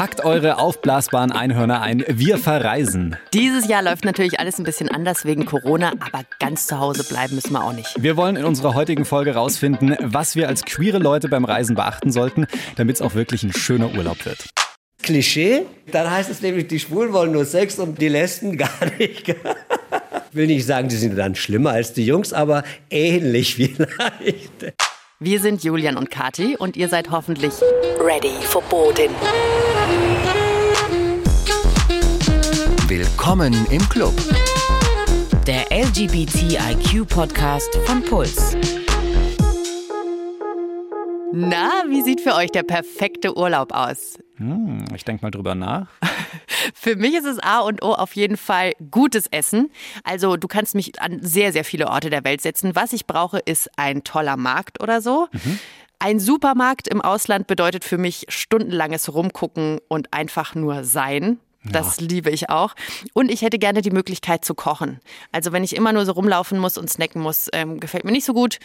Packt eure aufblasbaren Einhörner ein. Wir verreisen. Dieses Jahr läuft natürlich alles ein bisschen anders wegen Corona, aber ganz zu Hause bleiben müssen wir auch nicht. Wir wollen in unserer heutigen Folge rausfinden, was wir als queere Leute beim Reisen beachten sollten, damit es auch wirklich ein schöner Urlaub wird. Klischee, dann heißt es nämlich, die Schwulen wollen nur Sex und die Lesben gar nicht. Will nicht sagen, die sind dann schlimmer als die Jungs, aber ähnlich vielleicht. Wir sind Julian und Kati und ihr seid hoffentlich ready for boarding. Willkommen im Club. Der LGBTIQ-Podcast von Puls. Na, wie sieht für euch der perfekte Urlaub aus? Hm, ich denke mal drüber nach. Für mich ist es A und O auf jeden Fall gutes Essen. Also du kannst mich an sehr, sehr viele Orte der Welt setzen. Was ich brauche, ist ein toller Markt oder so. Mhm. Ein Supermarkt im Ausland bedeutet für mich stundenlanges Rumgucken und einfach nur sein. Das ja. liebe ich auch. Und ich hätte gerne die Möglichkeit zu kochen. Also wenn ich immer nur so rumlaufen muss und snacken muss, ähm, gefällt mir nicht so gut.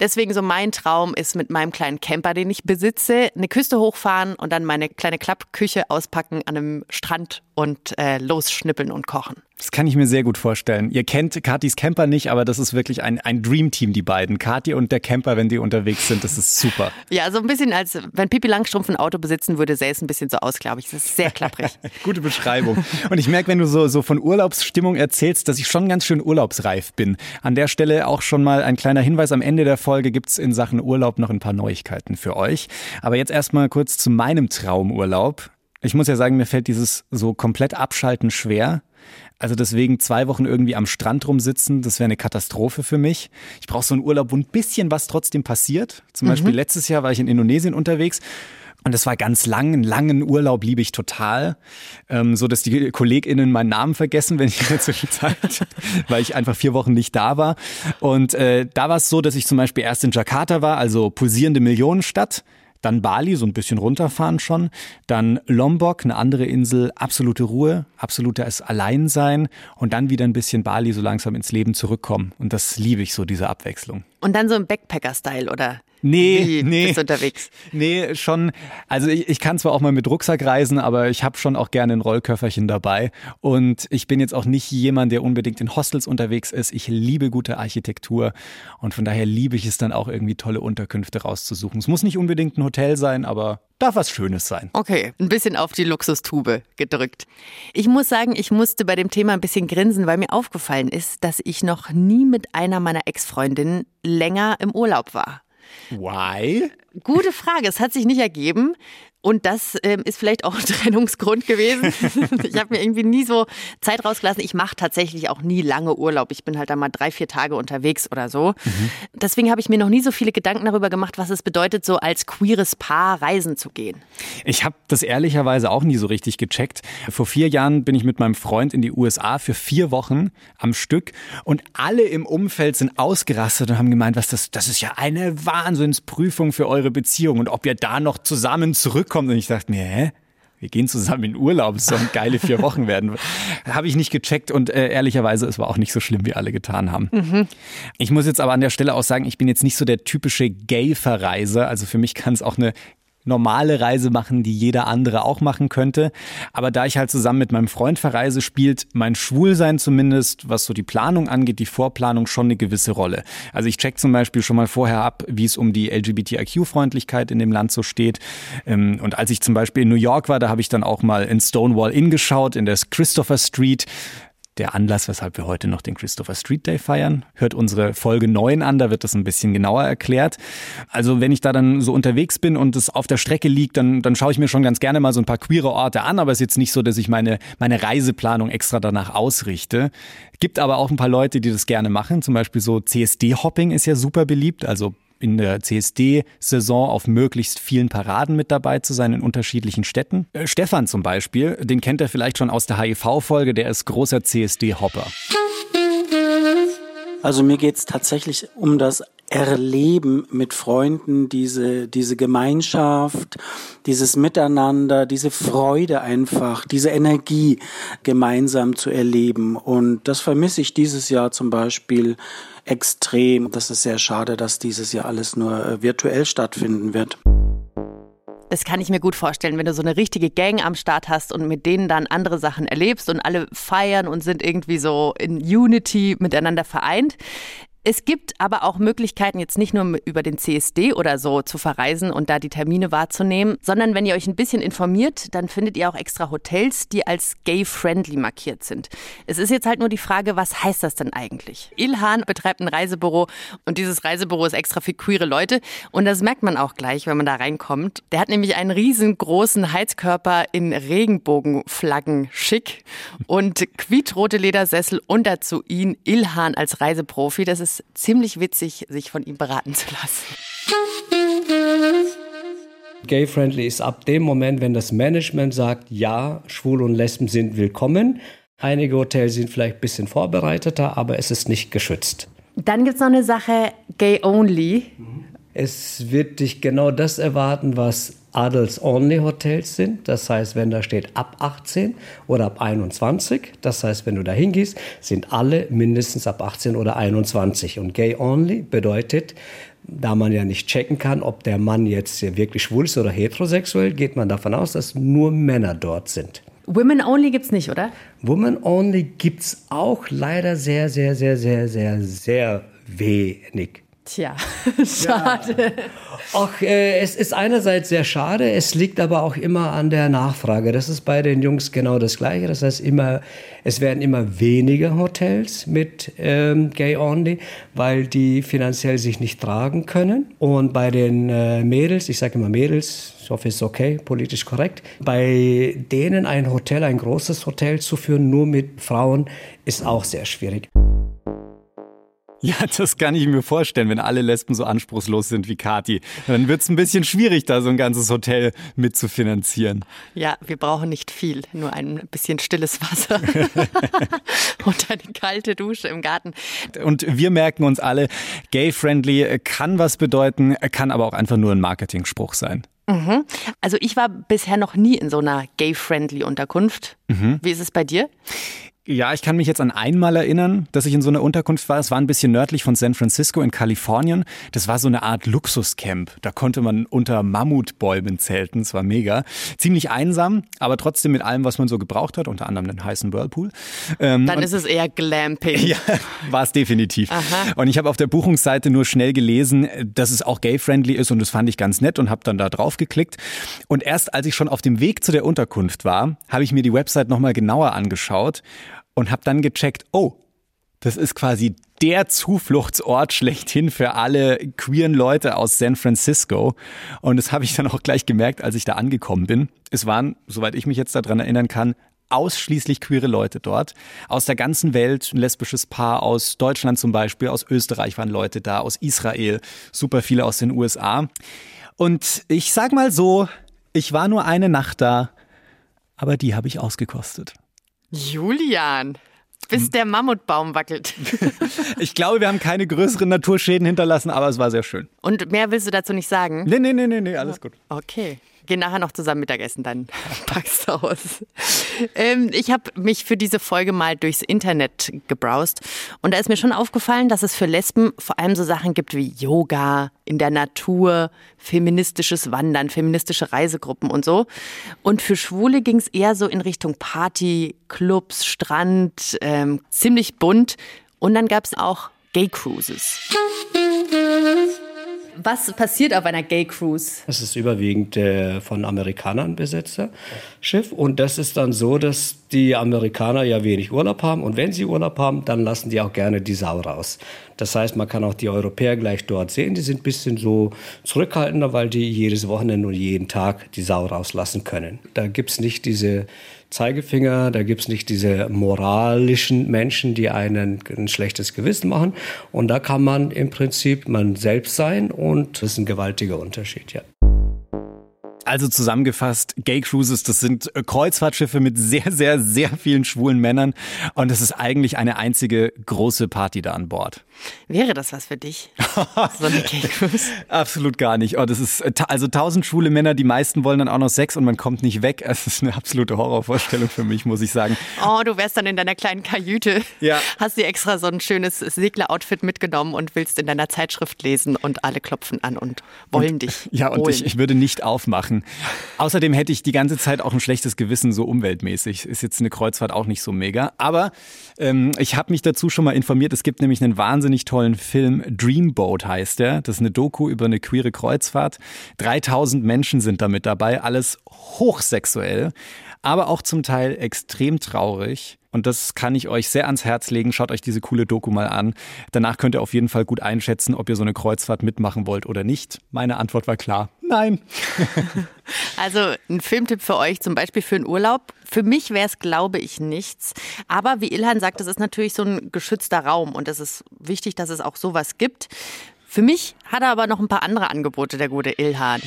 Deswegen so mein Traum ist mit meinem kleinen Camper, den ich besitze, eine Küste hochfahren und dann meine kleine Klappküche auspacken an einem Strand und äh, losschnippeln und kochen. Das kann ich mir sehr gut vorstellen. Ihr kennt Katis Camper nicht, aber das ist wirklich ein, ein Dream-Team, die beiden. Kathi und der Camper, wenn die unterwegs sind, das ist super. Ja, so ein bisschen als wenn Pippi Langstrumpf ein Auto besitzen würde, sähe es ein bisschen so aus, glaube ich. Das ist sehr klapprig. Gute Beschreibung. Und ich merke, wenn du so, so von Urlaubsstimmung erzählst, dass ich schon ganz schön urlaubsreif bin. An der Stelle auch schon mal ein kleiner Hinweis. Am Ende der Folge gibt es in Sachen Urlaub noch ein paar Neuigkeiten für euch. Aber jetzt erstmal kurz zu meinem Traumurlaub. Ich muss ja sagen, mir fällt dieses so komplett abschalten schwer. Also deswegen zwei Wochen irgendwie am Strand rumsitzen, das wäre eine Katastrophe für mich. Ich brauche so einen Urlaub, wo ein bisschen was trotzdem passiert. Zum mhm. Beispiel letztes Jahr war ich in Indonesien unterwegs und das war ganz lang, einen langen Urlaub liebe ich total, ähm, so dass die KollegInnen meinen Namen vergessen, wenn ich in der Zwischenzeit, weil ich einfach vier Wochen nicht da war. Und äh, da war es so, dass ich zum Beispiel erst in Jakarta war, also pulsierende Millionenstadt. Dann Bali, so ein bisschen runterfahren schon. Dann Lombok, eine andere Insel, absolute Ruhe, absolutes Alleinsein. Und dann wieder ein bisschen Bali so langsam ins Leben zurückkommen. Und das liebe ich so, diese Abwechslung. Und dann so im Backpacker-Style, oder? Nee, Wie nee. Bist unterwegs? Nee, schon. Also ich, ich kann zwar auch mal mit Rucksack reisen, aber ich habe schon auch gerne ein Rollköfferchen dabei. Und ich bin jetzt auch nicht jemand, der unbedingt in Hostels unterwegs ist. Ich liebe gute Architektur und von daher liebe ich es dann auch irgendwie tolle Unterkünfte rauszusuchen. Es muss nicht unbedingt ein Hotel sein, aber darf was Schönes sein. Okay, ein bisschen auf die Luxustube gedrückt. Ich muss sagen, ich musste bei dem Thema ein bisschen grinsen, weil mir aufgefallen ist, dass ich noch nie mit einer meiner Ex-Freundinnen länger im Urlaub war. Why? Gute Frage. Es hat sich nicht ergeben. Und das ähm, ist vielleicht auch ein Trennungsgrund gewesen. ich habe mir irgendwie nie so Zeit rausgelassen. Ich mache tatsächlich auch nie lange Urlaub. Ich bin halt da mal drei, vier Tage unterwegs oder so. Mhm. Deswegen habe ich mir noch nie so viele Gedanken darüber gemacht, was es bedeutet, so als queeres Paar reisen zu gehen. Ich habe das ehrlicherweise auch nie so richtig gecheckt. Vor vier Jahren bin ich mit meinem Freund in die USA für vier Wochen am Stück und alle im Umfeld sind ausgerastet und haben gemeint, was das, das ist ja eine Wahnsinnsprüfung für eure Beziehung und ob ihr da noch zusammen zurück zurückkommt und ich dachte mir, hä? Wir gehen zusammen in Urlaub, es sollen geile vier Wochen werden. Habe ich nicht gecheckt und äh, ehrlicherweise, es war auch nicht so schlimm, wie alle getan haben. Mhm. Ich muss jetzt aber an der Stelle auch sagen, ich bin jetzt nicht so der typische Gay-Verreiser. Also für mich kann es auch eine normale Reise machen, die jeder andere auch machen könnte. Aber da ich halt zusammen mit meinem Freund verreise, spielt mein Schwulsein zumindest, was so die Planung angeht, die Vorplanung schon eine gewisse Rolle. Also ich check zum Beispiel schon mal vorher ab, wie es um die LGBTIQ-Freundlichkeit in dem Land so steht. Ähm, und als ich zum Beispiel in New York war, da habe ich dann auch mal in Stonewall Inn geschaut, in der Christopher Street der Anlass, weshalb wir heute noch den Christopher Street Day feiern. Hört unsere Folge 9 an, da wird das ein bisschen genauer erklärt. Also wenn ich da dann so unterwegs bin und es auf der Strecke liegt, dann, dann schaue ich mir schon ganz gerne mal so ein paar queere Orte an, aber es ist jetzt nicht so, dass ich meine, meine Reiseplanung extra danach ausrichte. Gibt aber auch ein paar Leute, die das gerne machen. Zum Beispiel so CSD-Hopping ist ja super beliebt, also in der CSD-Saison auf möglichst vielen Paraden mit dabei zu sein in unterschiedlichen Städten. Äh, Stefan zum Beispiel, den kennt er vielleicht schon aus der HIV-Folge, der ist großer CSD-Hopper. Also mir geht es tatsächlich um das Erleben mit Freunden, diese, diese Gemeinschaft, dieses Miteinander, diese Freude einfach, diese Energie gemeinsam zu erleben. Und das vermisse ich dieses Jahr zum Beispiel extrem. Das ist sehr schade, dass dieses Jahr alles nur äh, virtuell stattfinden wird. Das kann ich mir gut vorstellen, wenn du so eine richtige Gang am Start hast und mit denen dann andere Sachen erlebst und alle feiern und sind irgendwie so in Unity miteinander vereint. Es gibt aber auch Möglichkeiten, jetzt nicht nur über den CSD oder so zu verreisen und da die Termine wahrzunehmen, sondern wenn ihr euch ein bisschen informiert, dann findet ihr auch extra Hotels, die als gay-friendly markiert sind. Es ist jetzt halt nur die Frage, was heißt das denn eigentlich? Ilhan betreibt ein Reisebüro und dieses Reisebüro ist extra für queere Leute und das merkt man auch gleich, wenn man da reinkommt. Der hat nämlich einen riesengroßen Heizkörper in Regenbogenflaggen schick und quietsrote Ledersessel und dazu ihn Ilhan als Reiseprofi. Das ist ist ziemlich witzig, sich von ihm beraten zu lassen. Gay-friendly ist ab dem Moment, wenn das Management sagt, ja, Schwule und Lesben sind willkommen. Einige Hotels sind vielleicht ein bisschen vorbereiteter, aber es ist nicht geschützt. Dann gibt es noch eine Sache, Gay-only. Es wird dich genau das erwarten, was Adults-Only-Hotels sind. Das heißt, wenn da steht ab 18 oder ab 21, das heißt, wenn du da hingehst, sind alle mindestens ab 18 oder 21. Und Gay-Only bedeutet, da man ja nicht checken kann, ob der Mann jetzt wirklich schwul ist oder heterosexuell, geht man davon aus, dass nur Männer dort sind. Women Only gibt es nicht, oder? Women Only gibt es auch leider sehr, sehr, sehr, sehr, sehr, sehr wenig. Tja, schade. Ja. Äh, es ist einerseits sehr schade, es liegt aber auch immer an der Nachfrage. Das ist bei den Jungs genau das Gleiche. Das heißt, immer, es werden immer weniger Hotels mit ähm, Gay Only, weil die finanziell sich nicht tragen können. Und bei den äh, Mädels, ich sage immer Mädels, ich hoffe, es ist okay, politisch korrekt, bei denen ein Hotel, ein großes Hotel zu führen, nur mit Frauen, ist auch sehr schwierig. Ja, das kann ich mir vorstellen, wenn alle Lesben so anspruchslos sind wie Kati. Dann wird es ein bisschen schwierig, da so ein ganzes Hotel mitzufinanzieren. Ja, wir brauchen nicht viel, nur ein bisschen stilles Wasser und eine kalte Dusche im Garten. Und wir merken uns alle, gay-friendly kann was bedeuten, kann aber auch einfach nur ein Marketingspruch sein. Mhm. Also ich war bisher noch nie in so einer gay-friendly Unterkunft. Mhm. Wie ist es bei dir? Ja, ich kann mich jetzt an einmal erinnern, dass ich in so einer Unterkunft war. Es war ein bisschen nördlich von San Francisco in Kalifornien. Das war so eine Art Luxuscamp. Da konnte man unter Mammutbäumen zelten. Es war mega. Ziemlich einsam, aber trotzdem mit allem, was man so gebraucht hat, unter anderem den heißen Whirlpool. Ähm, Dann ist es eher Glamping. Ja, war es definitiv. Aha. Und ich habe auf der Buchungsseite nur schnell gelesen, dass es auch gay-friendly ist und das fand ich ganz nett und habe dann da drauf geklickt. Und erst als ich schon auf dem Weg zu der Unterkunft war, habe ich mir die Website nochmal genauer angeschaut und habe dann gecheckt, oh, das ist quasi der Zufluchtsort schlechthin für alle queeren Leute aus San Francisco. Und das habe ich dann auch gleich gemerkt, als ich da angekommen bin. Es waren, soweit ich mich jetzt daran erinnern kann, ausschließlich queere Leute dort. Aus der ganzen Welt, ein lesbisches Paar aus Deutschland zum Beispiel, aus Österreich waren Leute da, aus Israel, super viele aus den USA. Und ich sag mal so, ich war nur eine Nacht da, aber die habe ich ausgekostet. Julian, bis der Mammutbaum wackelt. ich glaube, wir haben keine größeren Naturschäden hinterlassen, aber es war sehr schön. Und mehr willst du dazu nicht sagen? Nee, nee, nee, nee, nee alles gut. Okay gehen nachher noch zusammen Mittagessen, dann packst du aus. Ähm, ich habe mich für diese Folge mal durchs Internet gebrowst und da ist mir schon aufgefallen, dass es für Lesben vor allem so Sachen gibt wie Yoga, in der Natur, feministisches Wandern, feministische Reisegruppen und so. Und für Schwule ging es eher so in Richtung Party, Clubs, Strand, ähm, ziemlich bunt. Und dann gab es auch Gay Cruises. Was passiert auf einer Gay Cruise? Das ist überwiegend äh, von Amerikanern besetzter Schiff. Und das ist dann so, dass die Amerikaner ja wenig Urlaub haben. Und wenn sie Urlaub haben, dann lassen die auch gerne die Sau raus. Das heißt, man kann auch die Europäer gleich dort sehen. Die sind ein bisschen so zurückhaltender, weil die jedes Wochenende und jeden Tag die Sau rauslassen können. Da gibt es nicht diese Zeigefinger, da gibt es nicht diese moralischen Menschen, die einen ein schlechtes Gewissen machen. Und da kann man im Prinzip man selbst sein und das ist ein gewaltiger Unterschied, ja. Also zusammengefasst, Gay Cruises, das sind äh, Kreuzfahrtschiffe mit sehr, sehr, sehr vielen schwulen Männern und es ist eigentlich eine einzige große Party da an Bord. Wäre das was für dich? so eine Gay Cruise? Absolut gar nicht. Oh, das ist äh, also tausend schwule Männer, die meisten wollen dann auch noch Sex und man kommt nicht weg. Es ist eine absolute Horrorvorstellung für mich, muss ich sagen. Oh, du wärst dann in deiner kleinen Kajüte. Ja. Hast dir extra so ein schönes Segler-Outfit mitgenommen und willst in deiner Zeitschrift lesen und alle klopfen an und wollen und, dich. Ja, und ich, ich würde nicht aufmachen machen. Außerdem hätte ich die ganze Zeit auch ein schlechtes Gewissen, so umweltmäßig. Ist jetzt eine Kreuzfahrt auch nicht so mega. Aber ähm, ich habe mich dazu schon mal informiert. Es gibt nämlich einen wahnsinnig tollen Film, Dreamboat heißt der. Das ist eine Doku über eine queere Kreuzfahrt. 3000 Menschen sind damit dabei, alles hochsexuell, aber auch zum Teil extrem traurig. Und das kann ich euch sehr ans Herz legen. Schaut euch diese coole Doku mal an. Danach könnt ihr auf jeden Fall gut einschätzen, ob ihr so eine Kreuzfahrt mitmachen wollt oder nicht. Meine Antwort war klar. Nein. Also ein Filmtipp für euch, zum Beispiel für einen Urlaub. Für mich wäre es, glaube ich, nichts. Aber wie Ilhan sagt, das ist natürlich so ein geschützter Raum und es ist wichtig, dass es auch sowas gibt. Für mich hat er aber noch ein paar andere Angebote, der gute Ilhan.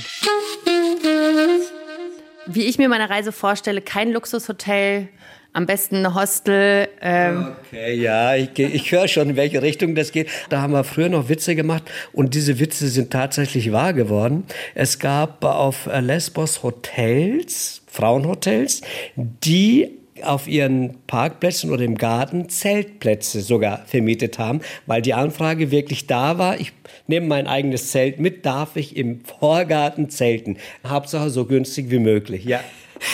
Wie ich mir meine Reise vorstelle, kein Luxushotel, am besten ein Hostel. Ähm. Okay, ja, ich, ich höre schon, in welche Richtung das geht. Da haben wir früher noch Witze gemacht und diese Witze sind tatsächlich wahr geworden. Es gab auf Lesbos Hotels, Frauenhotels, die auf ihren Parkplätzen oder im Garten Zeltplätze sogar vermietet haben, weil die Anfrage wirklich da war. Ich nehme mein eigenes Zelt mit, darf ich im Vorgarten zelten. Hauptsache so günstig wie möglich. Ja.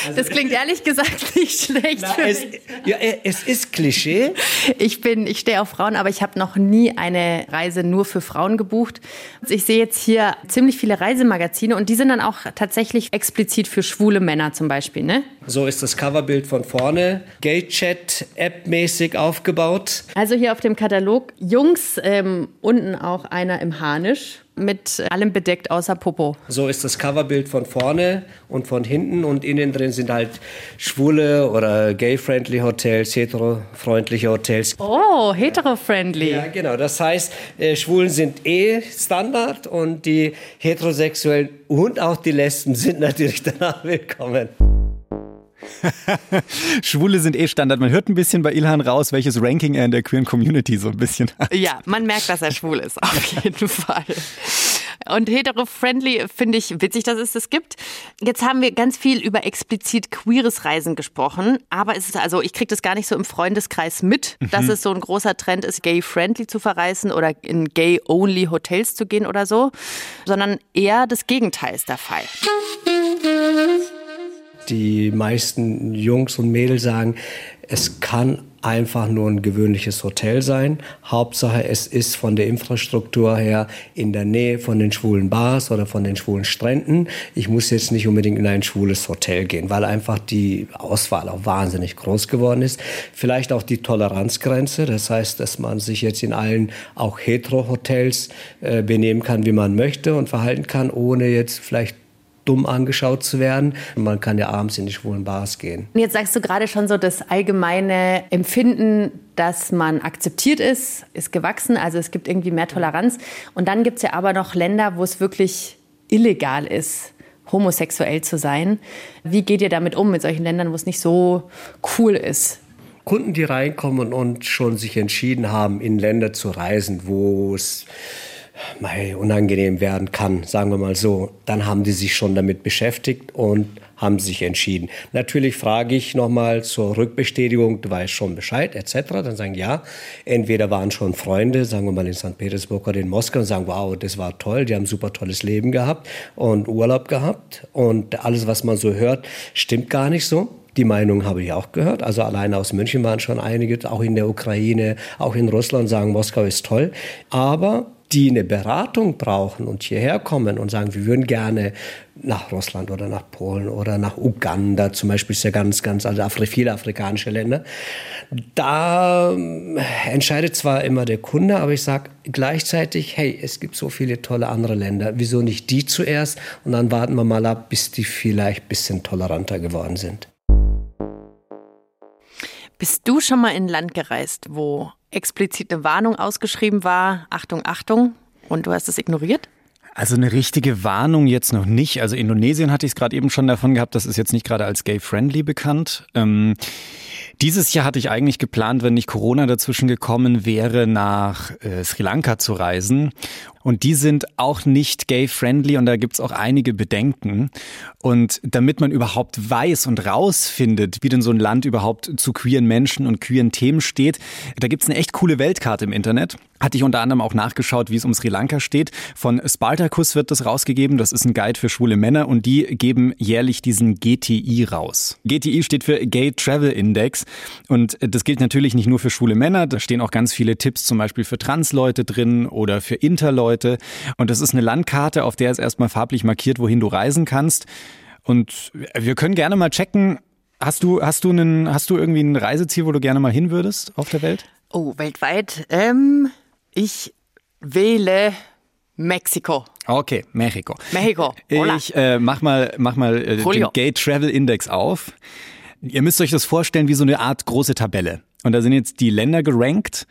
Also, das klingt ehrlich gesagt nicht schlecht. Na, es, ja, es ist Klischee. Ich bin, ich stehe auf Frauen, aber ich habe noch nie eine Reise nur für Frauen gebucht. Ich sehe jetzt hier ziemlich viele Reisemagazine und die sind dann auch tatsächlich explizit für schwule Männer zum Beispiel, ne? So ist das Coverbild von vorne. Gay-Chat-App-mäßig aufgebaut. Also hier auf dem Katalog Jungs, ähm, unten auch einer im Harnisch mit allem bedeckt außer Popo. So ist das Coverbild von vorne und von hinten und innen drin sind halt schwule oder gay-friendly Hotels, hetero-freundliche Hotels. Oh, hetero-friendly. Ja, genau. Das heißt, äh, Schwulen sind eh Standard und die Heterosexuellen und auch die Lesben sind natürlich danach willkommen. Schwule sind eh Standard. Man hört ein bisschen bei Ilhan raus, welches Ranking er in der queeren Community so ein bisschen hat. Ja, man merkt, dass er schwul ist, auf jeden Fall. Und hetero-friendly finde ich witzig, dass es das gibt. Jetzt haben wir ganz viel über explizit queeres Reisen gesprochen, aber es ist also, ich kriege das gar nicht so im Freundeskreis mit, mhm. dass es so ein großer Trend ist, gay-friendly zu verreisen oder in gay-only Hotels zu gehen oder so, sondern eher das Gegenteil ist der Fall die meisten Jungs und Mädels sagen, es kann einfach nur ein gewöhnliches Hotel sein. Hauptsache, es ist von der Infrastruktur her in der Nähe von den schwulen Bars oder von den schwulen Stränden. Ich muss jetzt nicht unbedingt in ein schwules Hotel gehen, weil einfach die Auswahl auch wahnsinnig groß geworden ist. Vielleicht auch die Toleranzgrenze, das heißt, dass man sich jetzt in allen auch Hetero-Hotels äh, benehmen kann, wie man möchte und verhalten kann, ohne jetzt vielleicht dumm angeschaut zu werden. Man kann ja abends in die schwulen Bars gehen. Jetzt sagst du gerade schon so, das allgemeine Empfinden, dass man akzeptiert ist, ist gewachsen. Also es gibt irgendwie mehr Toleranz. Und dann gibt es ja aber noch Länder, wo es wirklich illegal ist homosexuell zu sein. Wie geht ihr damit um, mit solchen Ländern, wo es nicht so cool ist? Kunden, die reinkommen und schon sich entschieden haben, in Länder zu reisen, wo es mei, unangenehm werden kann, sagen wir mal so, dann haben die sich schon damit beschäftigt und haben sich entschieden. Natürlich frage ich nochmal zur Rückbestätigung, du weißt schon Bescheid, etc. Dann sagen ja, entweder waren schon Freunde, sagen wir mal in St. Petersburg oder in Moskau und sagen, wow, das war toll, die haben ein super tolles Leben gehabt und Urlaub gehabt und alles, was man so hört, stimmt gar nicht so. Die Meinung habe ich auch gehört. Also alleine aus München waren schon einige, auch in der Ukraine, auch in Russland sagen, Moskau ist toll. Aber die eine Beratung brauchen und hierher kommen und sagen, wir würden gerne nach Russland oder nach Polen oder nach Uganda, zum Beispiel ist ja ganz, ganz, also viele afrikanische Länder. Da ähm, entscheidet zwar immer der Kunde, aber ich sage gleichzeitig, hey, es gibt so viele tolle andere Länder, wieso nicht die zuerst und dann warten wir mal ab, bis die vielleicht ein bisschen toleranter geworden sind. Bist du schon mal in ein Land gereist, wo explizit eine Warnung ausgeschrieben war, Achtung, Achtung, und du hast es ignoriert? Also eine richtige Warnung jetzt noch nicht. Also Indonesien hatte ich es gerade eben schon davon gehabt, das ist jetzt nicht gerade als gay-friendly bekannt. Ähm, dieses Jahr hatte ich eigentlich geplant, wenn nicht Corona dazwischen gekommen wäre, nach äh, Sri Lanka zu reisen. Und die sind auch nicht gay-friendly und da gibt's auch einige Bedenken. Und damit man überhaupt weiß und rausfindet, wie denn so ein Land überhaupt zu queeren Menschen und queeren Themen steht, da gibt's eine echt coole Weltkarte im Internet. Hatte ich unter anderem auch nachgeschaut, wie es um Sri Lanka steht, von Sparta Spartacus wird das rausgegeben. Das ist ein Guide für schwule Männer und die geben jährlich diesen GTI raus. GTI steht für Gay Travel Index und das gilt natürlich nicht nur für schwule Männer. Da stehen auch ganz viele Tipps zum Beispiel für Transleute drin oder für Interleute. Und das ist eine Landkarte, auf der es erstmal farblich markiert, wohin du reisen kannst. Und wir können gerne mal checken, Hast du, hast du einen, hast du irgendwie ein Reiseziel, wo du gerne mal hin würdest auf der Welt? Oh, weltweit. Ähm, ich wähle Mexiko. Okay, Mexiko. Mexiko. Hola. Ich äh, mach mal, mach mal äh, den. Gay Travel Index auf. Ihr müsst euch das vorstellen wie so eine Art große Tabelle. Und da sind jetzt die Länder gerankt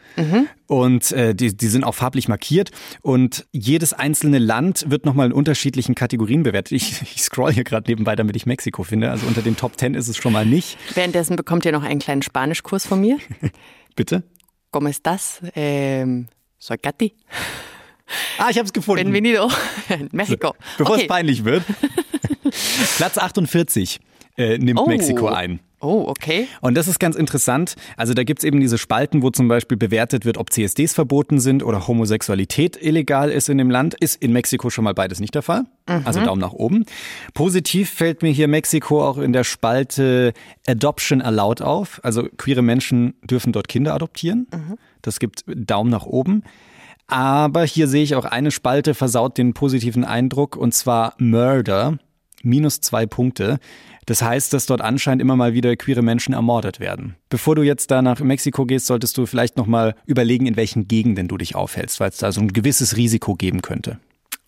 und äh, die, die sind auch farblich markiert. Und jedes einzelne Land wird nochmal in unterschiedlichen Kategorien bewertet. Ich, ich scroll hier gerade nebenbei, damit ich Mexiko finde. Also unter den Top 10 ist es schon mal nicht. Währenddessen bekommt ihr noch einen kleinen Spanischkurs von mir. Bitte? ¿Cómo estás? Ähm, soy Katy. Ah, ich habe es gefunden. Bienvenido in Mexiko. Bevor okay. es peinlich wird. Platz 48 äh, nimmt Oh. Mexiko ein. Oh, okay. Und das ist ganz interessant. Also da gibt's eben diese Spalten, wo zum Beispiel bewertet wird, ob CSDs verboten sind oder Homosexualität illegal ist in dem Land. Ist in Mexiko schon mal beides nicht der Fall. Also Daumen nach oben. Positiv fällt mir hier Mexiko auch in der Spalte Adoption Allowed auf. Also queere Menschen dürfen dort Kinder adoptieren. Das gibt Daumen nach oben. Aber hier sehe ich auch eine Spalte versaut den positiven Eindruck und zwar Murder. Minus zwei Punkte. Das heißt, dass dort anscheinend immer mal wieder queere Menschen ermordet werden. Bevor du jetzt da nach Mexiko gehst, solltest du vielleicht nochmal überlegen, in welchen Gegenden du dich aufhältst, weil es da so ein gewisses Risiko geben könnte.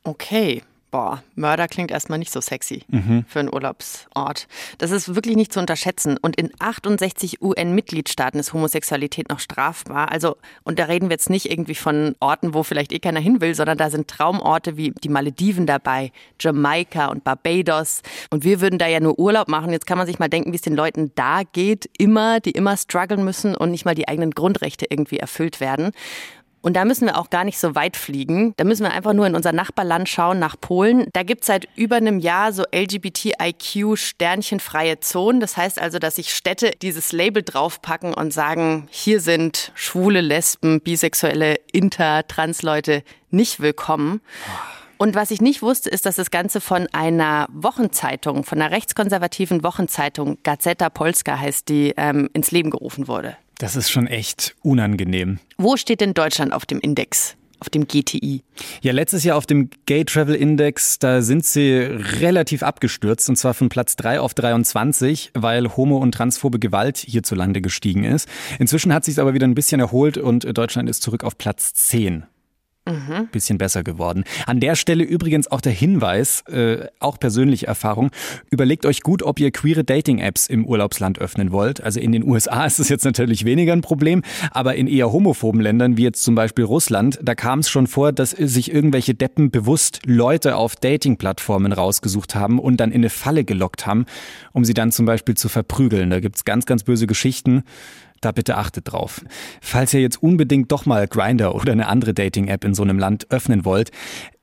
Okay. Boah, Mörder klingt erstmal nicht so sexy Mhm. für einen Urlaubsort. Das ist wirklich nicht zu unterschätzen. Und in 68 UN-Mitgliedstaaten ist Homosexualität noch strafbar. Also, und da reden wir jetzt nicht irgendwie von Orten, wo vielleicht eh keiner hin will, sondern da sind Traumorte wie die Malediven dabei, Jamaika und Barbados. Und wir würden da ja nur Urlaub machen. Jetzt kann man sich mal denken, wie es den Leuten da geht, immer, die immer strugglen müssen und nicht mal die eigenen Grundrechte irgendwie erfüllt werden. Und da müssen wir auch gar nicht so weit fliegen. Da müssen wir einfach nur in unser Nachbarland schauen, nach Polen. Da gibt's seit über einem Jahr so LGBTIQ-sternchenfreie Zonen. Das heißt also, dass sich Städte dieses Label draufpacken und sagen, hier sind schwule, Lesben, bisexuelle, inter, Transleute nicht willkommen. Und was ich nicht wusste, ist, dass das Ganze von einer Wochenzeitung, von einer rechtskonservativen Wochenzeitung, Gazeta Polska heißt die, ähm, ins Leben gerufen wurde. Das ist schon echt unangenehm. Wo steht denn Deutschland auf dem Index, auf dem GTI? Ja, letztes Jahr auf dem Gay Travel Index, da sind sie relativ abgestürzt und zwar von Platz 3 auf 23, weil homo- und transphobe Gewalt hierzulande gestiegen ist. Inzwischen hat sich aber wieder ein bisschen erholt und Deutschland ist zurück auf Platz 10. Bisschen besser geworden. An der Stelle übrigens auch der Hinweis, äh, auch persönliche Erfahrung, überlegt euch gut, ob ihr queere Dating-Apps im Urlaubsland öffnen wollt. Also in den USA ist es jetzt natürlich weniger ein Problem, aber in eher homophoben Ländern, wie jetzt zum Beispiel Russland, da kam es schon vor, dass sich irgendwelche Deppen bewusst Leute auf Dating-Plattformen rausgesucht haben und dann in eine Falle gelockt haben, um sie dann zum Beispiel zu verprügeln. Da gibt's ganz, ganz böse Geschichten. Da bitte achtet drauf. Falls ihr jetzt unbedingt doch mal Grinder oder eine andere Dating-App in so einem Land öffnen wollt,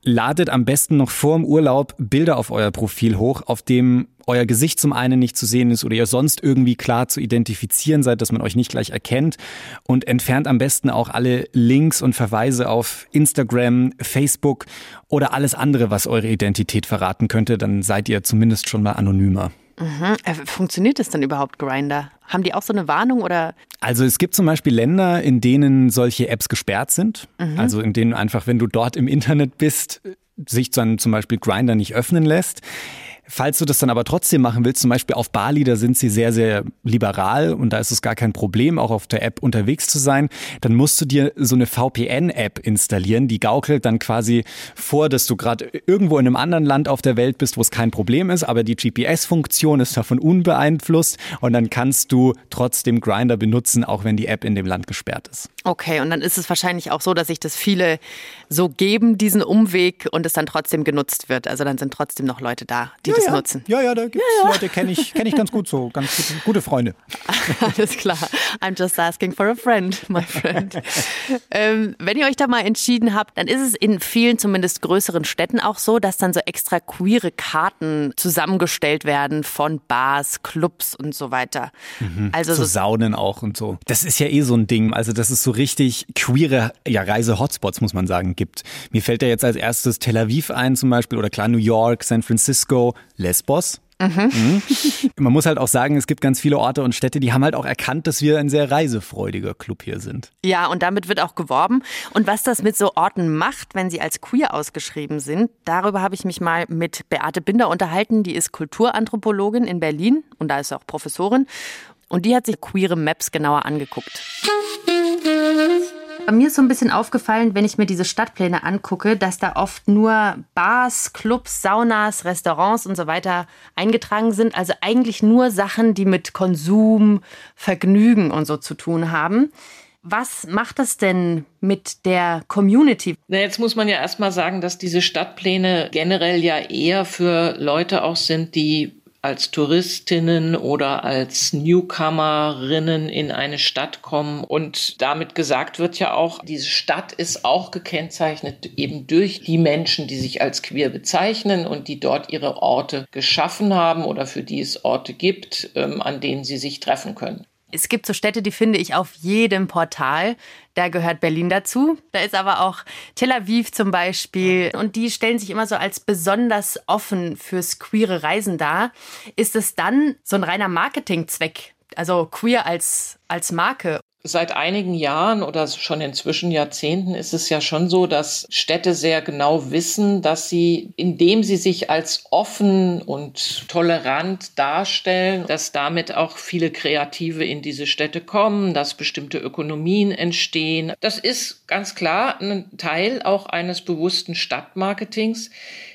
ladet am besten noch vor dem Urlaub Bilder auf euer Profil hoch, auf dem euer Gesicht zum einen nicht zu sehen ist oder ihr sonst irgendwie klar zu identifizieren seid, dass man euch nicht gleich erkennt und entfernt am besten auch alle Links und Verweise auf Instagram, Facebook oder alles andere, was eure Identität verraten könnte, dann seid ihr zumindest schon mal anonymer. Äh, Funktioniert das denn überhaupt, Grinder? Haben die auch so eine Warnung oder? Also es gibt zum Beispiel Länder, in denen solche Apps gesperrt sind. Also in denen einfach, wenn du dort im Internet bist, sich dann zum Beispiel Grinder nicht öffnen lässt. Falls du das dann aber trotzdem machen willst, zum Beispiel auf Bali, da sind sie sehr, sehr liberal und da ist es gar kein Problem, auch auf der App unterwegs zu sein, dann musst du dir so eine VPN-App installieren, die gaukelt dann quasi vor, dass du gerade irgendwo in einem anderen Land auf der Welt bist, wo es kein Problem ist, aber die GPS-Funktion ist davon unbeeinflusst und dann kannst du trotzdem Grinder benutzen, auch wenn die App in dem Land gesperrt ist. Okay, und dann ist es wahrscheinlich auch so, dass sich das viele so geben, diesen Umweg, und es dann trotzdem genutzt wird. Also dann sind trotzdem noch Leute da, die das ja. nutzen. Ja, ja, da gibt es Leute, kenne ich, kenn ich ganz gut so, ganz gute, gute Freunde. Alles klar. I'm just asking for a friend, my friend. ähm, wenn ihr euch da mal entschieden habt, dann ist es in vielen, zumindest größeren Städten auch so, dass dann so extra queere Karten zusammengestellt werden von Bars, Clubs und so weiter. Also So so Saunen auch und so. Das ist ja eh so ein Ding. Also, dass es so richtig queere ja, Reise-Hotspots, muss man sagen, gibt. Mir fällt ja jetzt als erstes Tel Aviv ein zum Beispiel oder klar New York, San Francisco, Lesbos. Mhm. Man muss halt auch sagen, es gibt ganz viele Orte und Städte, die haben halt auch erkannt, dass wir ein sehr reisefreudiger Club hier sind. Ja, und damit wird auch geworben. Und was das mit so Orten macht, wenn sie als queer ausgeschrieben sind, darüber habe ich mich mal mit Beate Binder unterhalten. Die ist Kulturanthropologin in Berlin und da ist sie auch Professorin. Und die hat sich queere Maps genauer angeguckt. Mir ist so ein bisschen aufgefallen, wenn ich mir diese Stadtpläne angucke, dass da oft nur Bars, Clubs, Saunas, Restaurants und so weiter eingetragen sind. Also eigentlich nur Sachen, die mit Konsum, Vergnügen und so zu tun haben. Was macht das denn mit der Community? Na, jetzt muss man ja erstmal sagen, dass diese Stadtpläne generell ja eher für Leute auch sind, die als Touristinnen oder als Newcomerinnen in eine Stadt kommen. Und damit gesagt wird ja auch, diese Stadt ist auch gekennzeichnet eben durch die Menschen, die sich als queer bezeichnen und die dort ihre Orte geschaffen haben oder für die es Orte gibt, ähm, an denen sie sich treffen können. Es gibt so Städte, die finde ich auf jedem Portal. Da gehört Berlin dazu. Da ist aber auch Tel Aviv zum Beispiel. Und die stellen sich immer so als besonders offen fürs queere Reisen dar. Ist es dann so ein reiner Marketingzweck? Also queer als, als Marke? Seit einigen Jahren oder schon inzwischen Jahrzehnten ist es ja schon so, dass Städte sehr genau wissen, dass sie, indem sie sich als offen und tolerant darstellen, dass damit auch viele Kreative in diese Städte kommen, dass bestimmte Ökonomien entstehen. Das ist ganz klar ein Teil auch eines bewussten Stadtmarketings.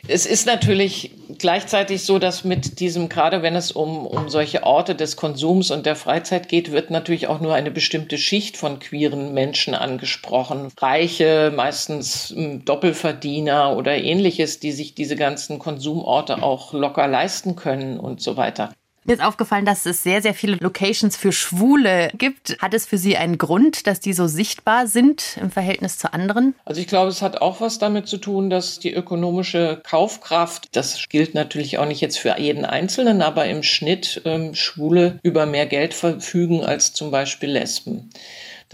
Es ist natürlich gleichzeitig so, dass mit diesem, gerade wenn es um, um solche Orte des Konsums und der Freizeit geht, wird natürlich auch nur eine bestimmte Schicht von queeren Menschen angesprochen. Reiche, meistens hm, Doppelverdiener oder ähnliches, die sich diese ganzen Konsumorte auch locker leisten können und so weiter. Mir ist aufgefallen, dass es sehr, sehr viele Locations für Schwule gibt. Hat es für Sie einen Grund, dass die so sichtbar sind im Verhältnis zu anderen? Also ich glaube, es hat auch was damit zu tun, dass die ökonomische Kaufkraft, das gilt natürlich auch nicht jetzt für jeden Einzelnen, aber im Schnitt ähm, Schwule über mehr Geld verfügen als zum Beispiel Lesben.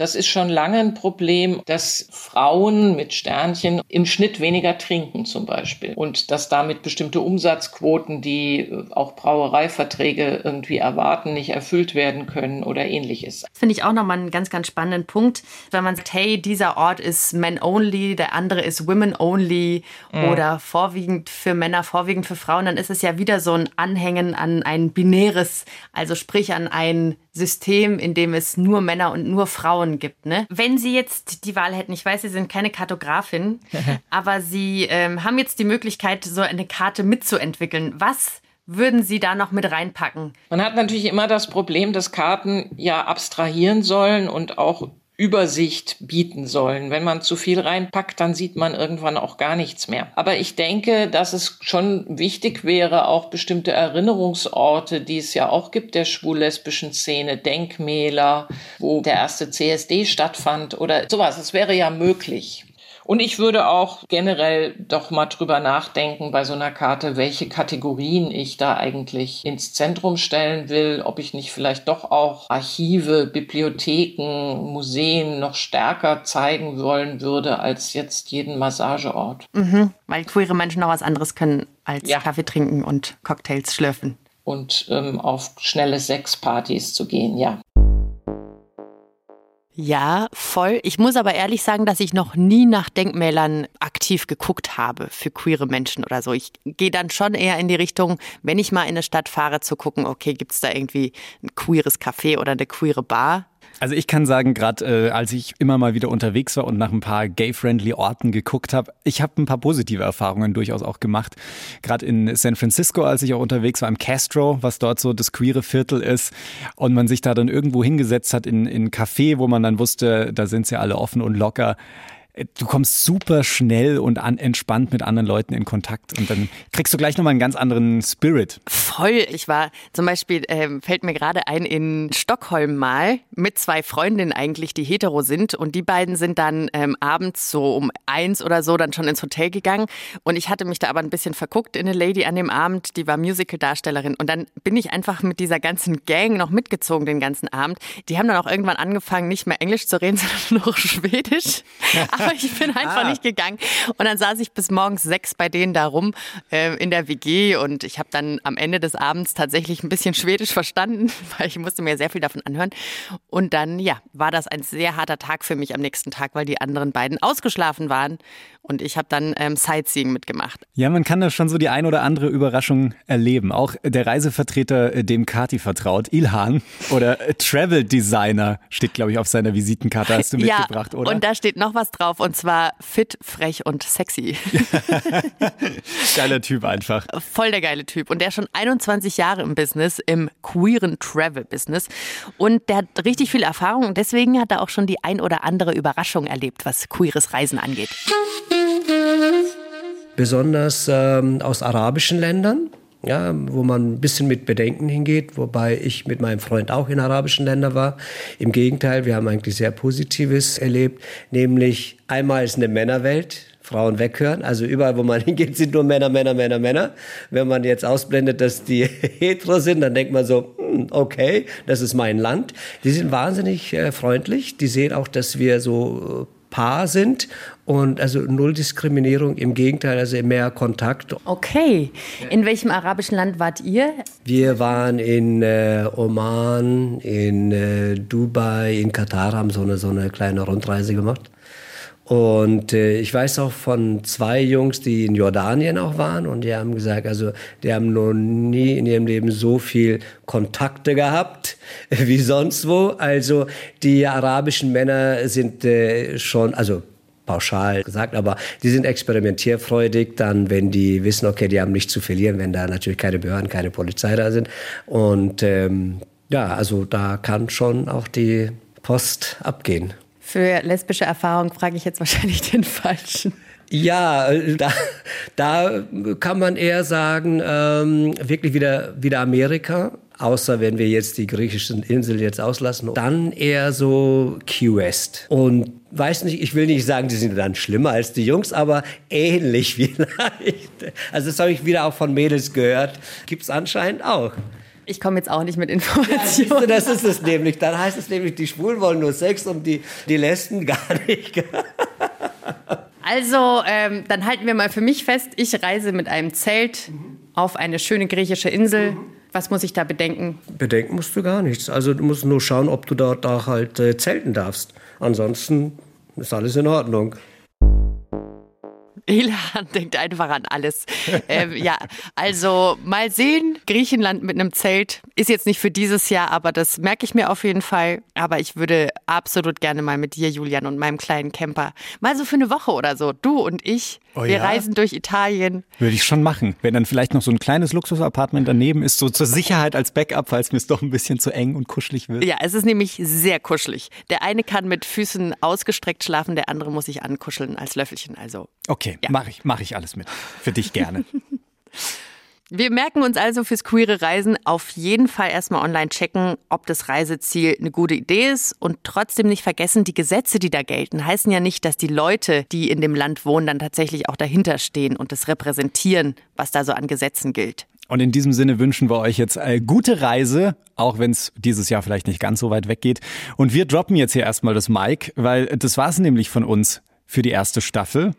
Das ist schon lange ein Problem, dass Frauen mit Sternchen im Schnitt weniger trinken zum Beispiel und dass damit bestimmte Umsatzquoten, die äh, auch Brauereiverträge irgendwie erwarten, nicht erfüllt werden können oder ähnliches. Finde ich auch nochmal einen ganz, ganz spannenden Punkt. Wenn man sagt, hey, dieser Ort ist men only, der andere ist women only oder vorwiegend für Männer, vorwiegend für Frauen, dann ist es ja wieder so ein Anhängen an ein binäres, also sprich an ein System, in dem es nur Männer und nur Frauen gibt. Ne? Wenn Sie jetzt die Wahl hätten, ich weiß, Sie sind keine Kartografin, aber Sie ähm, haben jetzt die Möglichkeit, so eine Karte mitzuentwickeln. Was würden Sie da noch mit reinpacken? Man hat natürlich immer das Problem, dass Karten ja abstrahieren sollen und auch Übersicht bieten sollen. Wenn man zu viel reinpackt, dann sieht man irgendwann auch gar nichts mehr. Aber ich denke, dass es schon wichtig wäre, auch bestimmte Erinnerungsorte, die es ja auch gibt, der schwul-lesbischen Szene, Denkmäler, wo der erste CSD stattfand oder sowas. Es wäre ja möglich. Und ich würde auch generell doch mal drüber nachdenken bei so einer Karte, welche Kategorien ich da eigentlich ins Zentrum stellen will, ob ich nicht vielleicht doch auch Archive, Bibliotheken, Museen noch stärker zeigen wollen würde als jetzt jeden Massageort. Mhm, weil queere Menschen noch was anderes können als Ja. Kaffee trinken und Cocktails schlürfen. Und ähm, auf schnelle Sexpartys zu gehen, ja. Ja, voll. Ich muss aber ehrlich sagen, dass ich noch nie nach Denkmälern aktiv geguckt habe für queere Menschen oder so. Ich gehe dann schon eher in die Richtung, wenn ich mal in eine Stadt fahre, zu gucken, okay, gibt es da irgendwie ein queeres Café oder eine queere Bar? Also ich kann sagen, gerade äh, als ich immer mal wieder unterwegs war und nach ein paar gay-friendly Orten geguckt habe, ich habe ein paar positive Erfahrungen durchaus auch gemacht. Gerade in San Francisco, als ich auch unterwegs war, im Castro, was dort so das queere Viertel ist und man sich da dann irgendwo hingesetzt hat in in Café, wo man dann wusste, da sind sie alle offen und locker. Du kommst super schnell und an, entspannt mit anderen Leuten in Kontakt und dann kriegst du gleich nochmal einen ganz anderen Spirit. Voll. Ich war zum Beispiel, ähm, fällt mir gerade ein, in Stockholm mal mit zwei Freundinnen eigentlich, die hetero sind und die beiden sind dann ähm, abends so um eins oder so dann schon ins Hotel gegangen und ich hatte mich da aber ein bisschen verguckt in eine Lady an dem Abend, die war Musical-Darstellerin und dann bin ich einfach mit dieser ganzen Gang noch mitgezogen den ganzen Abend. Die haben dann auch irgendwann angefangen, nicht mehr Englisch zu reden, sondern nur Schwedisch. Aber ich bin einfach ah. nicht gegangen. Und dann saß ich bis morgens sechs bei denen da rum äh, in der WG und ich habe dann am Ende des Abends tatsächlich ein bisschen Schwedisch verstanden, weil ich musste mir sehr viel davon anhören. Und dann, ja, war das ein sehr harter Tag für mich am nächsten Tag, weil die anderen beiden ausgeschlafen waren. Und ich habe dann ähm, Sightseeing mitgemacht. Ja, man kann da schon so die ein oder andere Überraschung erleben. Auch der Reisevertreter, äh, dem Kati vertraut, Ilhan oder Travel Designer steht, glaube ich, auf seiner Visitenkarte. Hast du mitgebracht, ja, oder? Und da steht noch was drauf und zwar fit, frech und sexy. Geiler Typ einfach. Voll der geile Typ. Und der ist schon 21 Jahre im Business, im queeren Travel-Business. Und der hat richtig viel Erfahrung und deswegen hat er auch schon die ein oder andere Überraschung erlebt, was queeres Reisen angeht besonders ähm, aus arabischen Ländern, ja, wo man ein bisschen mit Bedenken hingeht, wobei ich mit meinem Freund auch in arabischen Ländern war. Im Gegenteil, wir haben eigentlich sehr Positives erlebt, nämlich einmal ist eine Männerwelt, Frauen weghören. Also überall, wo man hingeht, sind nur Männer, Männer, Männer, Männer. Wenn man jetzt ausblendet, dass die hetero sind, dann denkt man so, hm, okay, das ist mein Land. Die sind wahnsinnig äh, freundlich. Die sehen auch, dass wir so äh, Paar sind und also null Diskriminierung, im Gegenteil, also mehr Kontakt. Okay. In welchem arabischen Land wart ihr? Wir waren in äh, Oman, in äh, Dubai, in Katar, haben so eine, so eine kleine Rundreise gemacht. Und äh, ich weiß auch von zwei Jungs, die in Jordanien auch waren und die haben gesagt, also die haben noch nie in ihrem Leben so viel Kontakte gehabt wie sonst wo. Also die arabischen Männer sind äh, schon, also pauschal gesagt, aber die sind experimentierfreudig, dann wenn die wissen, okay, die haben nichts zu verlieren, wenn da natürlich keine Behörden, keine Polizei da sind. Und ähm, ja, also da kann schon auch die Post abgehen. Für lesbische Erfahrung frage ich jetzt wahrscheinlich den Falschen. Ja, äh, da, da kann man eher sagen, ähm, wirklich wieder, wieder Amerika. Außer wenn wir jetzt die griechischen Inseln jetzt auslassen, dann eher so Key West. Und weiß nicht, ich will nicht sagen, die sind dann schlimmer als die Jungs, aber ähnlich vielleicht. Also das habe ich wieder auch von Mädels gehört. Gibt es anscheinend auch. Ich komme jetzt auch nicht mit Informationen. Ja, du, das ist es nämlich. Dann heißt es nämlich, die Schwulen wollen nur Sex und die, die Lesben gar nicht. Also, ähm, dann halten wir mal für mich fest, ich reise mit einem Zelt auf eine schöne griechische Insel. Was muss ich da bedenken? Bedenken musst du gar nichts. Also du musst nur schauen, ob du dort auch halt äh, zelten darfst. Ansonsten ist alles in Ordnung. Elan denkt einfach an alles. ähm, ja, also mal sehen. Griechenland mit einem Zelt ist jetzt nicht für dieses Jahr, aber das merke ich mir auf jeden Fall. Aber ich würde absolut gerne mal mit dir, Julian, und meinem kleinen Camper mal so für eine Woche oder so. Du und ich, oh, wir ja? reisen durch Italien. Würde ich schon machen. Wenn dann vielleicht noch so ein kleines Luxusapartment daneben ist, so zur Sicherheit als Backup, falls mir es doch ein bisschen zu eng und kuschelig wird. Ja, es ist nämlich sehr kuschelig. Der eine kann mit Füßen ausgestreckt schlafen, der andere muss sich ankuscheln als Löffelchen. Also. Okay, ja. mache ich, mach ich alles mit. Für dich gerne. Wir merken uns also fürs queere Reisen auf jeden Fall erstmal online checken, ob das Reiseziel eine gute Idee ist und trotzdem nicht vergessen, die Gesetze, die da gelten, heißen ja nicht, dass die Leute, die in dem Land wohnen, dann tatsächlich auch dahinter stehen und das repräsentieren, was da so an Gesetzen gilt. Und in diesem Sinne wünschen wir euch jetzt eine gute Reise, auch wenn es dieses Jahr vielleicht nicht ganz so weit weggeht. Und wir droppen jetzt hier erstmal das Mic, weil das war es nämlich von uns für die erste Staffel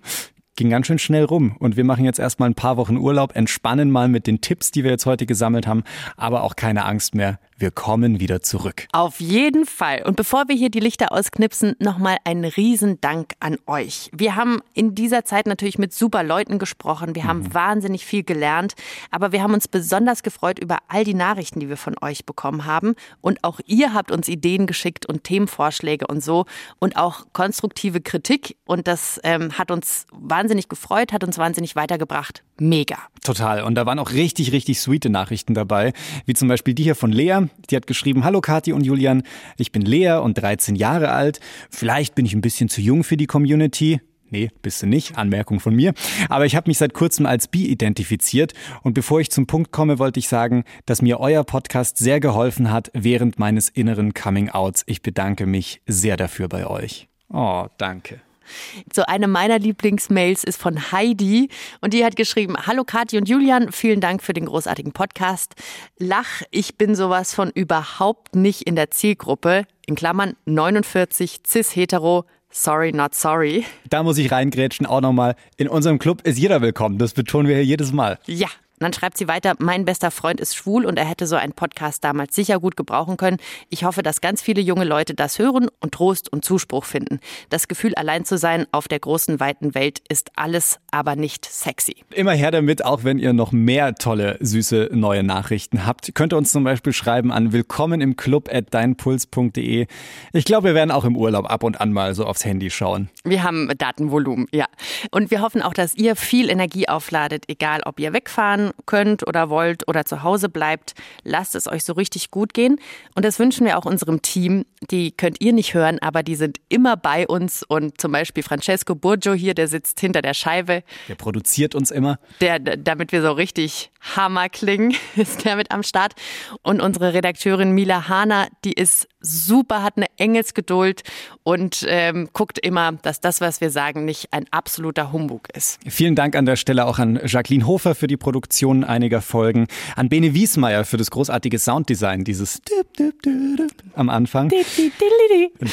ging ganz schön schnell rum. Und wir machen jetzt erstmal ein paar Wochen Urlaub, entspannen mal mit den Tipps, die wir jetzt heute gesammelt haben, aber auch keine Angst mehr. Wir kommen wieder zurück. Auf jeden Fall. Und bevor wir hier die Lichter ausknipsen, nochmal einen Riesendank an euch. Wir haben in dieser Zeit natürlich mit super Leuten gesprochen. Wir haben mhm. wahnsinnig viel gelernt. Aber wir haben uns besonders gefreut über all die Nachrichten, die wir von euch bekommen haben. Und auch ihr habt uns Ideen geschickt und Themenvorschläge und so. Und auch konstruktive Kritik. Und das ähm, hat uns wahnsinnig gefreut, hat uns wahnsinnig weitergebracht. Mega. Total. Und da waren auch richtig, richtig sweete Nachrichten dabei. Wie zum Beispiel die hier von Lea. Die hat geschrieben, hallo Kathi und Julian, ich bin Lea und 13 Jahre alt. Vielleicht bin ich ein bisschen zu jung für die Community. Nee, bist du nicht. Anmerkung von mir. Aber ich habe mich seit kurzem als bi identifiziert. Und bevor ich zum Punkt komme, wollte ich sagen, dass mir euer Podcast sehr geholfen hat während meines inneren Coming-Outs. Ich bedanke mich sehr dafür bei euch. Oh, danke. So eine meiner Lieblingsmails ist von Heidi und die hat geschrieben, Hallo Kathi und Julian, vielen Dank für den großartigen Podcast. Lach, ich bin sowas von überhaupt nicht in der Zielgruppe, in Klammern 49, cis-hetero, Sorry, not sorry. Da muss ich reingrätschen auch nochmal. In unserem Club ist jeder willkommen. Das betonen wir hier jedes Mal. Ja, dann schreibt sie weiter, mein bester Freund ist schwul und er hätte so einen Podcast damals sicher gut gebrauchen können. Ich hoffe, dass ganz viele junge Leute das hören und Trost und Zuspruch finden. Das Gefühl, allein zu sein auf der großen, weiten Welt ist alles, aber nicht sexy. Immer her damit, auch wenn ihr noch mehr tolle, süße neue Nachrichten habt. Könnt ihr uns zum Beispiel schreiben an willkommen im Club at deinpuls.de. Ich glaube, wir werden auch im Urlaub ab und an mal so aufs Handy schauen. Wir haben Datenvolumen, ja. Und wir hoffen auch, dass ihr viel Energie aufladet, egal ob ihr wegfahren könnt oder wollt oder zu Hause bleibt, lasst es euch so richtig gut gehen. Und das wünschen wir auch unserem Team. Die könnt ihr nicht hören, aber die sind immer bei uns. Und zum Beispiel Francesco Burgio hier, der sitzt hinter der Scheibe. Der produziert uns immer. Der, damit wir so richtig Hammer klingen, ist der mit am Start. Und unsere Redakteurin Mila Hahner, die ist super, hat eine Engelsgeduld und ähm, guckt immer, dass das, was wir sagen, nicht ein absoluter Humbug ist. Vielen Dank an der Stelle auch an Jacqueline Hofer für die Produktion einiger Folgen, an Bene Wiesmeier für das großartige Sounddesign, dieses am Anfang.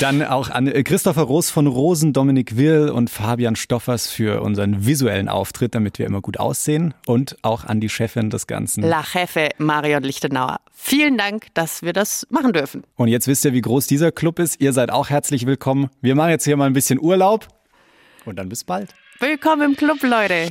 Dann auch an Christopher Roos von Rosen, Dominik Will und Fabian Stoffers für unseren visuellen Auftritt, damit wir immer gut aussehen und auch an die Chefin des Ganzen. La Chefe Marion Lichtenauer. Vielen Dank, dass wir das machen dürfen. Und jetzt wisst ja, wie groß dieser Club ist. Ihr seid auch herzlich willkommen. Wir machen jetzt hier mal ein bisschen Urlaub und dann bis bald. Willkommen im Club, Leute.